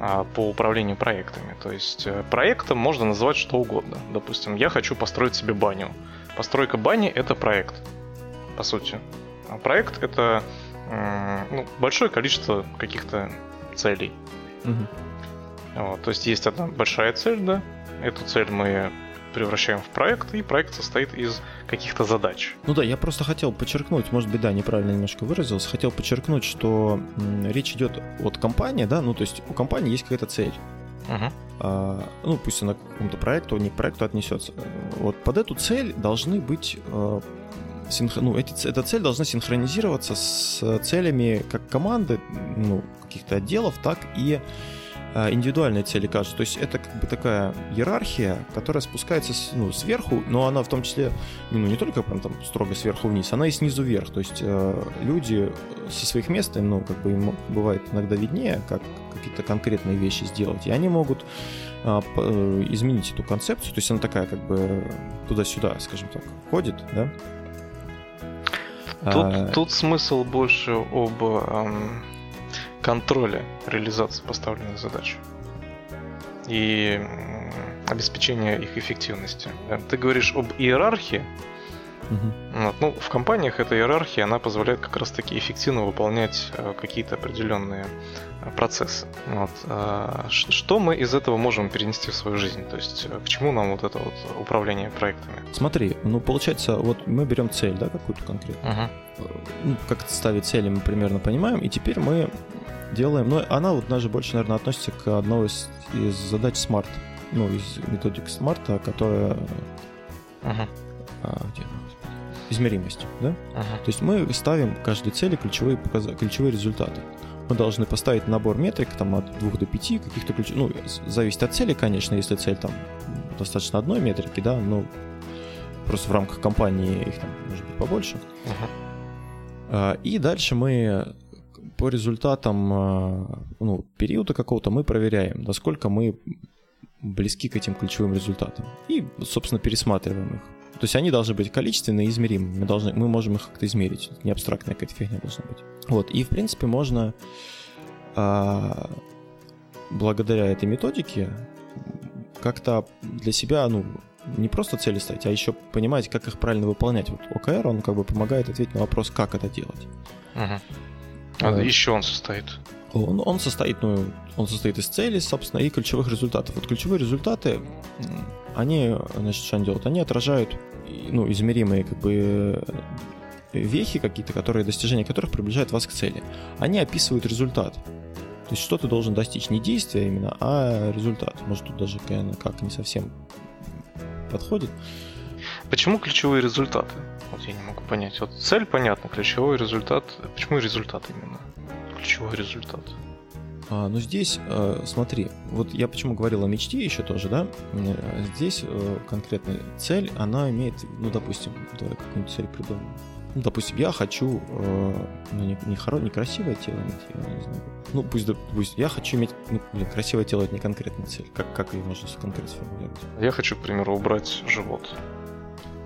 а, по управлению проектами. То есть э, проектом можно называть что угодно. Допустим, я хочу построить себе баню. Постройка бани это проект, по сути. А проект это ну, большое количество каких-то целей. Угу. Вот, то есть есть одна большая цель, да. Эту цель мы превращаем в проект, и проект состоит из каких-то задач. Ну да, я просто хотел подчеркнуть, может быть, да, неправильно немножко выразился, хотел подчеркнуть, что речь идет от компании, да, ну то есть у компании есть какая-то цель. Uh-huh. А, ну, пусть она к какому-то проекту, не к проекту отнесется. Вот под эту цель должны быть а, синх... ну, эти, эта цель должна синхронизироваться с целями как команды, ну, каких-то отделов, так и индивидуальные цели каждого. То есть это как бы такая иерархия, которая спускается с, ну, сверху, но она в том числе ну, не только прям там строго сверху вниз, она и снизу вверх. То есть э, люди со своих мест, ну, как бы им бывает иногда виднее, как какие-то конкретные вещи сделать, и они могут э, изменить эту концепцию. То есть она такая как бы туда-сюда, скажем так, ходит, да? Тут, а... тут смысл больше об эм, контроля реализации поставленных задач и обеспечения их эффективности. Ты говоришь об иерархии. Угу. Вот, ну, в компаниях эта иерархия, она позволяет как раз-таки эффективно выполнять э, какие-то определенные э, процессы. Вот. А что мы из этого можем перенести в свою жизнь? То есть э, к чему нам вот это вот управление проектами? Смотри, ну получается, вот мы берем цель, да, какую-то конкретную. Угу. Ну, как ставить цели мы примерно понимаем, и теперь мы делаем. Но она вот даже больше, наверное, относится к одной из, из задач Smart. Ну, из методик Smart, которая... Uh-huh. А, где измеримость, да? Uh-huh. То есть мы ставим каждой цели ключевые, показ... ключевые результаты. Мы должны поставить набор метрик там, от 2 до 5 каких-то ключ... Ну, зависит от цели, конечно, если цель там достаточно одной метрики, да, но просто в рамках компании их там может быть побольше. Uh-huh. И дальше мы по результатам э, ну, периода какого-то мы проверяем, насколько мы близки к этим ключевым результатам. И, собственно, пересматриваем их. То есть они должны быть количественные и измеримые. Мы, должны, мы можем их как-то измерить. Это не абстрактная какая-то фигня должна быть. Вот. И, в принципе, можно а, благодаря этой методике как-то для себя, ну, не просто цели ставить, а еще понимать, как их правильно выполнять. Вот ОКР, он как бы помогает ответить на вопрос, как это делать. Uh-huh. А вот. еще он состоит? Он, он состоит, ну, он состоит из целей, собственно, и ключевых результатов. Вот ключевые результаты, они, значит, что они делают? Они отражают, ну, измеримые, как бы, вехи какие-то, которые, достижения которых приближают вас к цели. Они описывают результат. То есть что ты должен достичь, не действия именно, а результат. Может, тут даже как не совсем подходит. Почему ключевые результаты? Вот я не могу понять. Вот цель понятна, ключевой результат. Почему результат именно? Ключевой результат. А, ну здесь, э, смотри, вот я почему говорил о мечте еще тоже, да? Э, здесь э, конкретная цель, она имеет, ну, допустим, давай какую-нибудь цель придумаем. Ну, допустим, я хочу, э, ну, не, не, хоро, не красивое тело иметь, я не знаю. Ну, пусть, пусть я хочу иметь, ну, блин, красивое тело это не конкретная цель. Как, как ее можно конкретно сформулировать? Я хочу, к примеру, убрать живот.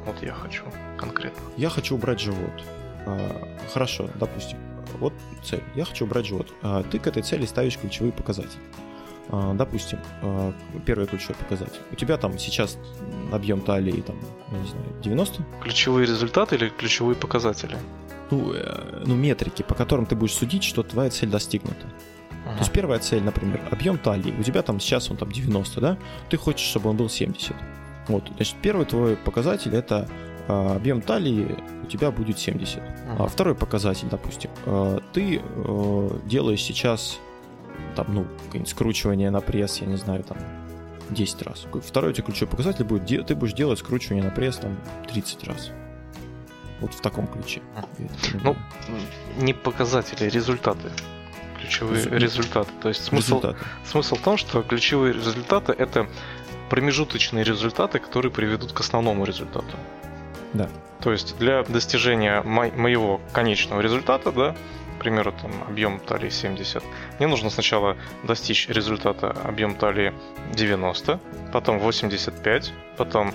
Вот я хочу конкретно. Я хочу убрать живот. А, хорошо, допустим. Вот цель. Я хочу убрать живот. А, ты к этой цели ставишь ключевые показатели. А, допустим, первый ключевой показатель. У тебя там сейчас объем талии, там, я не знаю, 90? Ключевые результаты или ключевые показатели? Ну, э, ну, метрики, по которым ты будешь судить, что твоя цель достигнута. Ага. То есть первая цель, например, объем талии. У тебя там сейчас он там 90, да? Ты хочешь, чтобы он был 70. Вот, значит, первый твой показатель это а, объем талии у тебя будет 70. Uh-huh. А второй показатель, допустим, а, ты а, делаешь сейчас там, ну, скручивание на пресс, я не знаю, там 10 раз. Второй у тебя ключевой показатель будет, ты будешь делать скручивание на пресс там 30 раз. Вот в таком ключе. Uh-huh. Ну, не показатели, результаты ключевые Результаты. результаты. То есть смысл, результаты. смысл в том, что ключевые результаты это промежуточные результаты, которые приведут к основному результату. Да. То есть для достижения мо- моего конечного результата, да, к примеру, там объем талии 70, мне нужно сначала достичь результата объем талии 90, потом 85, потом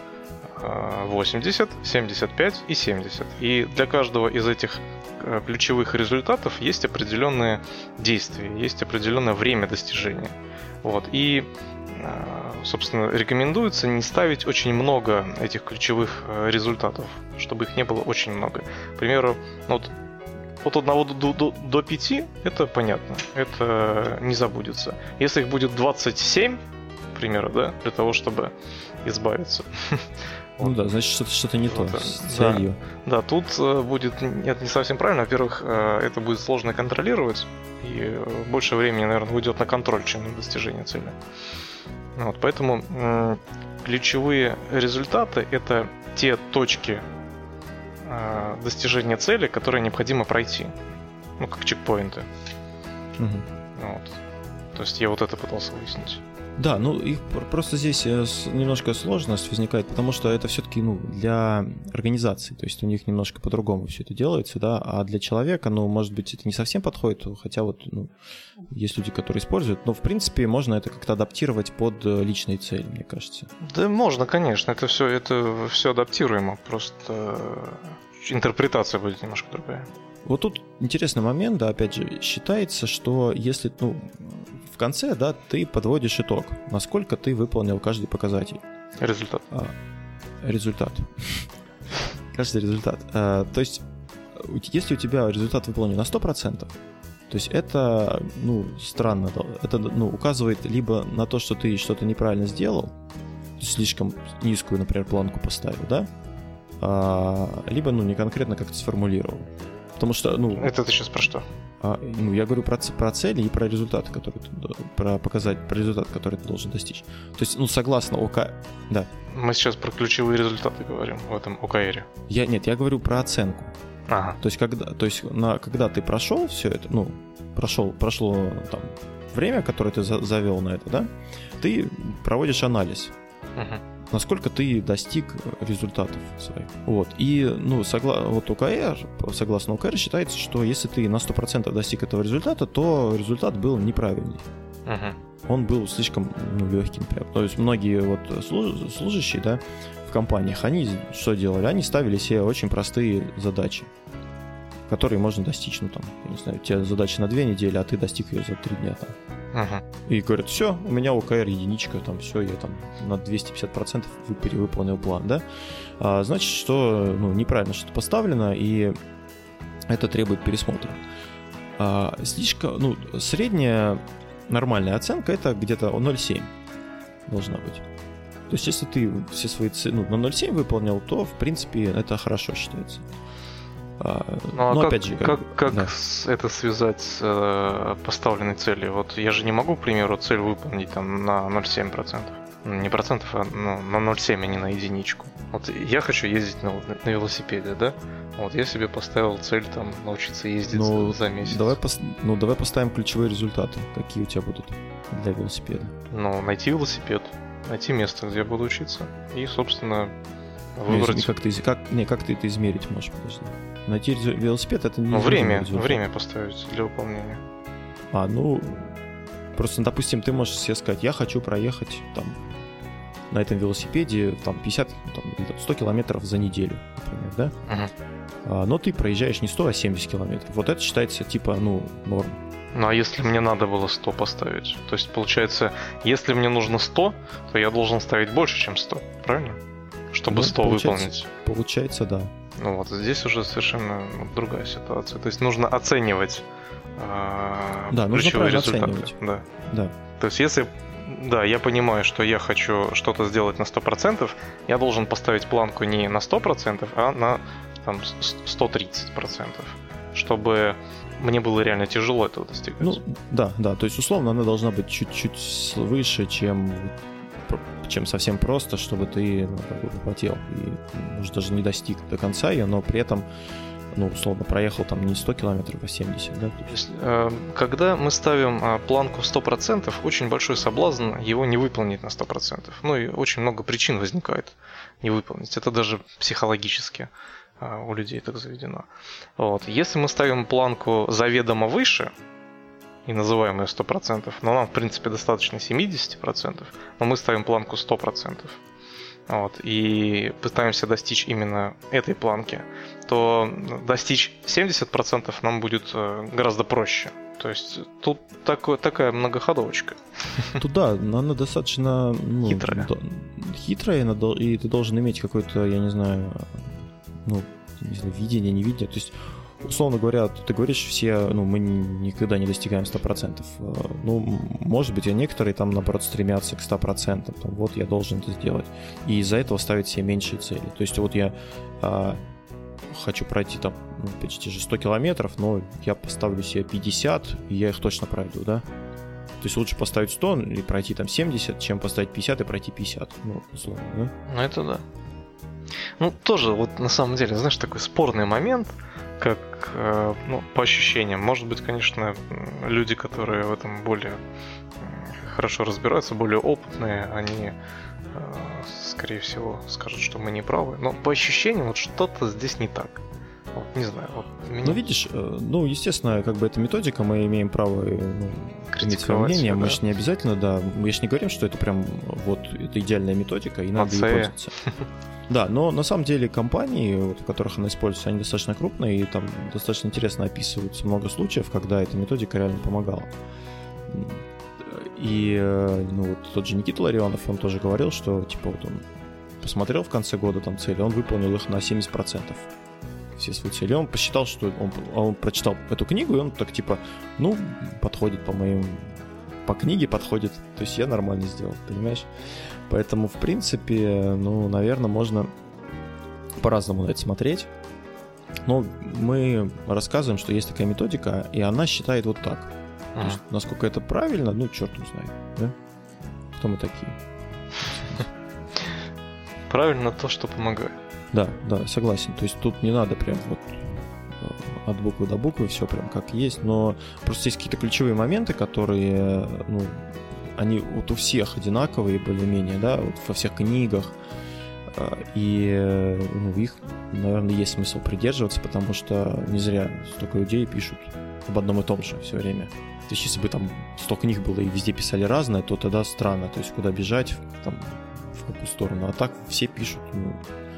80, 75 и 70. И для каждого из этих э, ключевых результатов есть определенные действия, есть определенное время достижения. Вот. И, э, собственно, рекомендуется не ставить очень много этих ключевых э, результатов, чтобы их не было очень много. К примеру, ну вот от 1 до, до, до 5 это понятно, это не забудется. Если их будет 27, к примеру, да, для того, чтобы избавиться Ну да, значит, что-то что не то с целью. Да, да тут э, будет нет, не совсем правильно. Во-первых, э, это будет сложно контролировать, и э, больше времени, наверное, уйдет на контроль, чем на достижение цели. Вот, поэтому э, ключевые результаты это те точки э, достижения цели, которые необходимо пройти. Ну, как чекпоинты. Угу. Вот. То есть я вот это пытался выяснить. Да, ну их просто здесь э, немножко сложность возникает, потому что это все-таки ну, для организации, то есть у них немножко по-другому все это делается, да, а для человека, ну, может быть, это не совсем подходит, хотя вот ну, есть люди, которые используют, но в принципе можно это как-то адаптировать под э, личные цели, мне кажется. Да, можно, конечно, это все, это все адаптируемо, просто интерпретация будет немножко другая. Вот тут интересный момент, да, опять же, считается, что если, ну, конце, да, ты подводишь итог, насколько ты выполнил каждый показатель. Результат. А, результат. каждый результат. А, то есть, если у тебя результат выполнен на 100%, то есть это, ну, странно, это, ну, указывает либо на то, что ты что-то неправильно сделал, слишком низкую, например, планку поставил, да, а, либо, ну, не конкретно как-то сформулировал. Потому что, ну... Это ты сейчас про что? А, ну, я говорю про, про цели и про результаты, которые ты, про показать, про результат, который ты должен достичь. То есть, ну, согласно ОК... Да. Мы сейчас про ключевые результаты говорим в этом ОКРе. Я, нет, я говорю про оценку. Ага. То есть, когда, то есть на, когда ты прошел все это, ну, прошел, прошло там время, которое ты за, завел на это, да, ты проводишь анализ. Угу насколько ты достиг результатов своих. Вот. И, ну, согла... вот УКР, согласно УКР, считается, что если ты на 100% достиг этого результата, то результат был неправильный. Uh-huh. Он был слишком ну, легким. Прям. То есть многие вот служащие, да, в компаниях, они что делали? Они ставили себе очень простые задачи, которые можно достичь, ну, там, я не знаю, у тебя задача на две недели, а ты достиг ее за три дня, там, И говорят, все, у меня ОКР единичка, там все, я там на 250% перевыполнил план, да? А, значит, что ну, неправильно что-то поставлено, и это требует пересмотра. А, слишком, ну, средняя нормальная оценка это где-то 0,7 должна быть. То есть, если ты все свои цели ну, на 0,7 выполнил, то, в принципе, это хорошо считается. А, ну, а Но как, опять же, как, как, как да. это связать с э, поставленной целью? Вот я же не могу, к примеру, цель выполнить там на 0,7%. Ну, не процентов, а ну, на 0,7, а не на единичку. Вот я хочу ездить на, на велосипеде, да? Вот я себе поставил цель там научиться ездить ну, за месяц. Давай пос... Ну давай поставим ключевые результаты. Какие у тебя будут для велосипеда? Ну, найти велосипед, найти место, где я буду учиться. И, собственно, выбрать... Не, как, ты, как, не, как ты это измерить можешь, подожди. Найти велосипед это не ну, время, время поставить для выполнения. А, ну, просто, допустим, ты можешь себе сказать, я хочу проехать там на этом велосипеде там 50, там, 100 километров за неделю, например, да? Uh-huh. А, но ты проезжаешь не 100, а 70 километров. Вот это считается типа, ну, норм. Ну а если мне надо было 100 поставить? То есть, получается, если мне нужно 100, то я должен ставить больше, чем 100, правильно? Чтобы ну, 100 выполнить. Получается, да. Ну вот здесь уже совершенно другая ситуация. То есть нужно оценивать э, да, нужно ключевые результаты. Оценивать. Да. да. То есть если да, я понимаю, что я хочу что-то сделать на 100%, я должен поставить планку не на 100%, а на там, 130%, чтобы мне было реально тяжело этого достигать. Ну, да, да, то есть условно она должна быть чуть-чуть выше, чем чем совсем просто, чтобы ты ну, как. И, может, даже не достиг до конца ее, но при этом ну, условно, проехал там не 100 километров, а 70, да? Э, когда мы ставим а, планку в 100%, очень большой соблазн его не выполнить на 100%. Ну и очень много причин возникает не выполнить. Это даже психологически. а, у людей так заведено. Вот. Если мы ставим планку заведомо выше, и называем ее 100%, но нам, в принципе, достаточно 70%, но мы ставим планку 100%, вот, и пытаемся достичь именно этой планки, то достичь 70% нам будет э, гораздо проще. То есть тут такое, такая многоходовочка. Тут да, она достаточно ну, хитрая. Хитрая, и ты должен иметь какое-то, я не знаю, ну, не знаю, видение, не видение. То есть условно говоря, ты говоришь, все, ну, мы никогда не достигаем 100%. Э, ну, может быть, а некоторые там, наоборот, стремятся к 100%. Там, вот я должен это сделать. И из-за этого ставить себе меньшие цели. То есть вот я а, хочу пройти там ну, почти же 100 километров, но я поставлю себе 50, и я их точно пройду, да? То есть лучше поставить 100 и пройти там 70, чем поставить 50 и пройти 50. Ну, условно, да? Ну, это да. Ну, тоже, вот на самом деле, знаешь, такой спорный момент – как э, ну, по ощущениям. Может быть, конечно, люди, которые в этом более хорошо разбираются, более опытные, они, э, скорее всего, скажут, что мы не правы. Но по ощущениям вот что-то здесь не так. Вот, не знаю. Вот меня... Ну, видишь, э, ну, естественно, как бы это методика, мы имеем право ну, иметь свое мнение. Да. Мы же не обязательно, да, мы же не говорим, что это прям вот это идеальная методика, и надо ей пользоваться. Да, но на самом деле компании, вот, в которых она используется, они достаточно крупные, и там достаточно интересно описываются много случаев, когда эта методика реально помогала. И э, ну, вот тот же Никита Ларионов, он тоже говорил, что типа вот он посмотрел в конце года там цели, он выполнил их на 70% все свои цели. Он посчитал, что он, он прочитал эту книгу, и он так типа, ну, подходит по моим... По книге подходит, то есть я нормально сделал, понимаешь? Поэтому, в принципе, ну, наверное, можно по-разному на это смотреть. Но мы рассказываем, что есть такая методика, и она считает вот так. А. То есть, насколько это правильно, ну, черт узнает, да? Кто мы такие? Правильно то, что помогает. Да, да, согласен. То есть тут не надо прям вот э, от буквы до буквы, все прям как есть, но просто есть какие-то ключевые моменты, которые, ну, они вот у всех одинаковые более-менее, да, вот во всех книгах, э, и ну, их, наверное, есть смысл придерживаться, потому что не зря столько людей пишут об одном и том же все время. То есть, если бы там 100 книг было и везде писали разное, то тогда странно, то есть куда бежать, там, в какую сторону. А так все пишут, ну,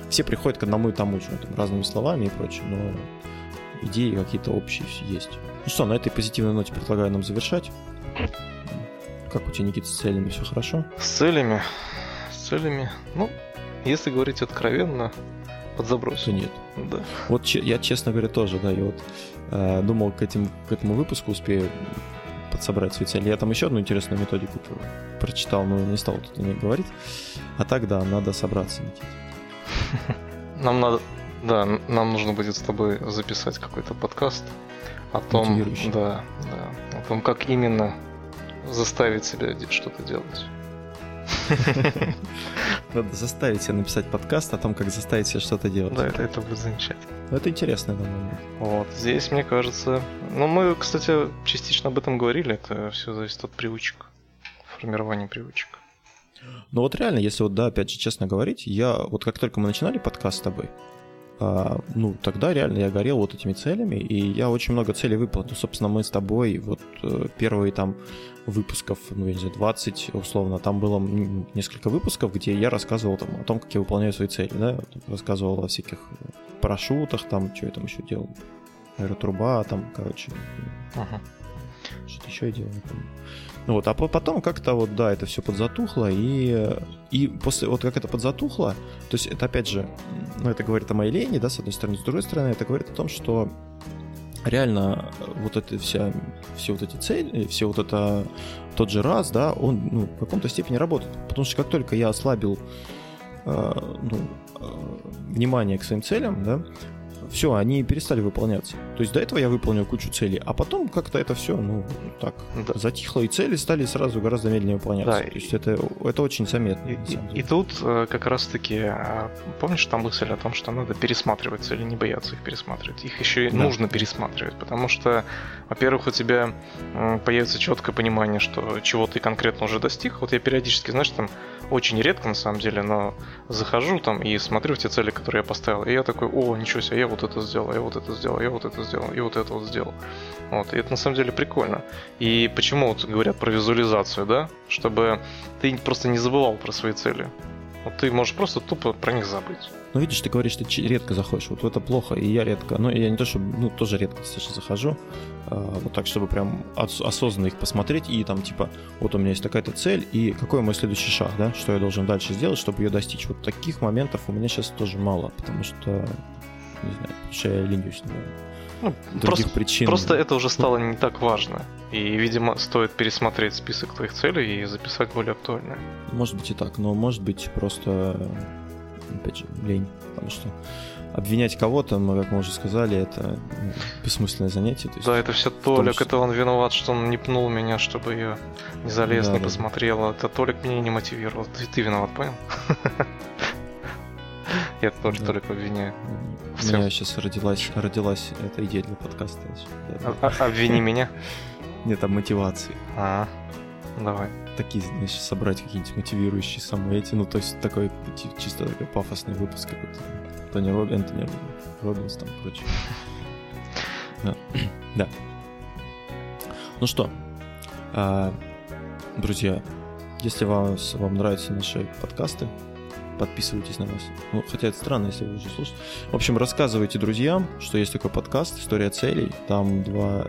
все приходят к одному и тому же, там, разными словами и прочее, но идеи какие-то общие есть. Ну что, на этой позитивной ноте предлагаю нам завершать. Как у тебя, Никита, с целями все хорошо? С целями? С целями? Ну, если говорить откровенно, подзабросил. Да нет. Да. Вот я, честно говоря, тоже, да, я вот э, думал к, этим, к этому выпуску успею подсобрать свои цели. Я там еще одну интересную методику прочитал, но не стал тут о ней говорить. А так, да, надо собраться, Никита. Нам надо, да, нам нужно будет с тобой записать какой-то подкаст о том, да, да, о том, как именно заставить себя что-то делать. Надо заставить себя написать подкаст о том, как заставить себя что-то делать. Да, это, это будет замечательно. Это интересно, момент. Вот, здесь, мне кажется... Ну, мы, кстати, частично об этом говорили. Это все зависит от привычек. Формирования привычек. Ну вот реально, если вот, да, опять же, честно говорить, я вот как только мы начинали подкаст с тобой, а, ну, тогда реально я горел вот этими целями, и я очень много целей выполнил. Собственно, мы с тобой вот э, первые там выпусков, ну, я не знаю, 20 условно, там было несколько выпусков, где я рассказывал там, о том, как я выполняю свои цели, да, рассказывал о всяких парашютах, там, что я там еще делал, аэротруба, там, короче, ага. что-то еще я делал, не помню. Вот, а потом как-то вот, да, это все подзатухло, и, и после, вот как это подзатухло, то есть это опять же, ну, это говорит о моей лени, да, с одной стороны, с другой стороны, это говорит о том, что реально вот это вся, все вот эти цели, все вот это, тот же раз, да, он, ну, в каком-то степени работает, потому что как только я ослабил, э, ну, э, внимание к своим целям, да, все, они перестали выполняться. То есть до этого я выполнил кучу целей, а потом как-то это все, ну, так, да. затихло, и цели стали сразу гораздо медленнее выполняться. Да, То есть это, это очень заметно. И, и, и тут э, как раз-таки, а, помнишь там мысль о том, что надо пересматривать цели, не бояться их пересматривать. Их еще и да. нужно пересматривать, потому что, во-первых, у тебя появится четкое понимание, что чего ты конкретно уже достиг. Вот я периодически, знаешь, там очень редко на самом деле, но захожу там и смотрю в те цели, которые я поставил, и я такой, о, ничего себе, я вот это сделал, я вот это сделал, я вот это сделал, и вот это вот сделал. Вот, и это на самом деле прикольно. И почему вот говорят про визуализацию, да? Чтобы ты просто не забывал про свои цели. Вот ты можешь просто тупо про них забыть. Ну, видишь, ты говоришь, ты редко заходишь. Вот это плохо, и я редко. Ну, я не то, что, ну, тоже редко достаточно захожу. А, вот так, чтобы прям осознанно их посмотреть и там, типа, вот у меня есть такая-то цель, и какой мой следующий шаг, да? Что я должен дальше сделать, чтобы ее достичь. Вот таких моментов у меня сейчас тоже мало, потому что, не знаю, потому что я ленюсь, наверное. Ну, просто, причин. Просто это уже стало не так важно. И, видимо, стоит пересмотреть список твоих целей и записать более актуальные. Может быть и так, но может быть просто опять же, лень, потому что обвинять кого-то, мы, как мы уже сказали, это бессмысленное занятие. То есть да, это все Толик, том, это он виноват, что он не пнул меня, чтобы я не залез, да, не да. посмотрел. Это Толик меня не мотивировал. Ты, ты виноват, понял? Я тоже да. Толик обвиняю. У меня сейчас родилась, родилась эта идея для подкаста. А, а, обвини меня. Нет, там мотивации. А, давай такие, значит, собрать какие-нибудь мотивирующие самые эти, ну, то есть такой чисто такой пафосный выпуск какой-то. Тони Робин, Энтони Робинс там прочее. Да. да. Ну что, а, друзья, если вам, вам нравятся наши подкасты, подписывайтесь на нас. Ну, хотя это странно, если вы уже слушаете. В общем, рассказывайте друзьям, что есть такой подкаст «История целей». Там два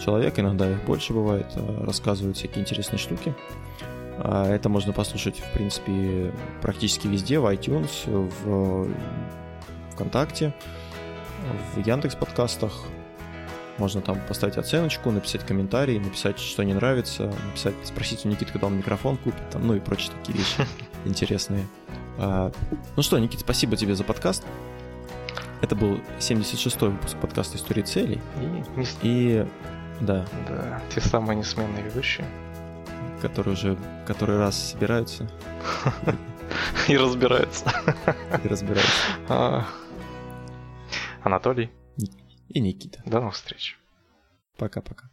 человек, иногда их больше бывает, э, рассказывают всякие интересные штуки. А, это можно послушать, в принципе, практически везде, в iTunes, в ВКонтакте, в Яндекс подкастах. Можно там поставить оценочку, написать комментарий, написать, что не нравится, написать, спросить у Никиты, когда он микрофон купит, там, ну и прочие такие вещи интересные. А, ну что, Никита, спасибо тебе за подкаст. Это был 76-й выпуск подкаста «Истории целей». И, и да. Да, те самые несменные ведущие. Которые уже который раз собираются. И разбираются. И разбираются. А, Анатолий. И Никита. До новых встреч. Пока-пока.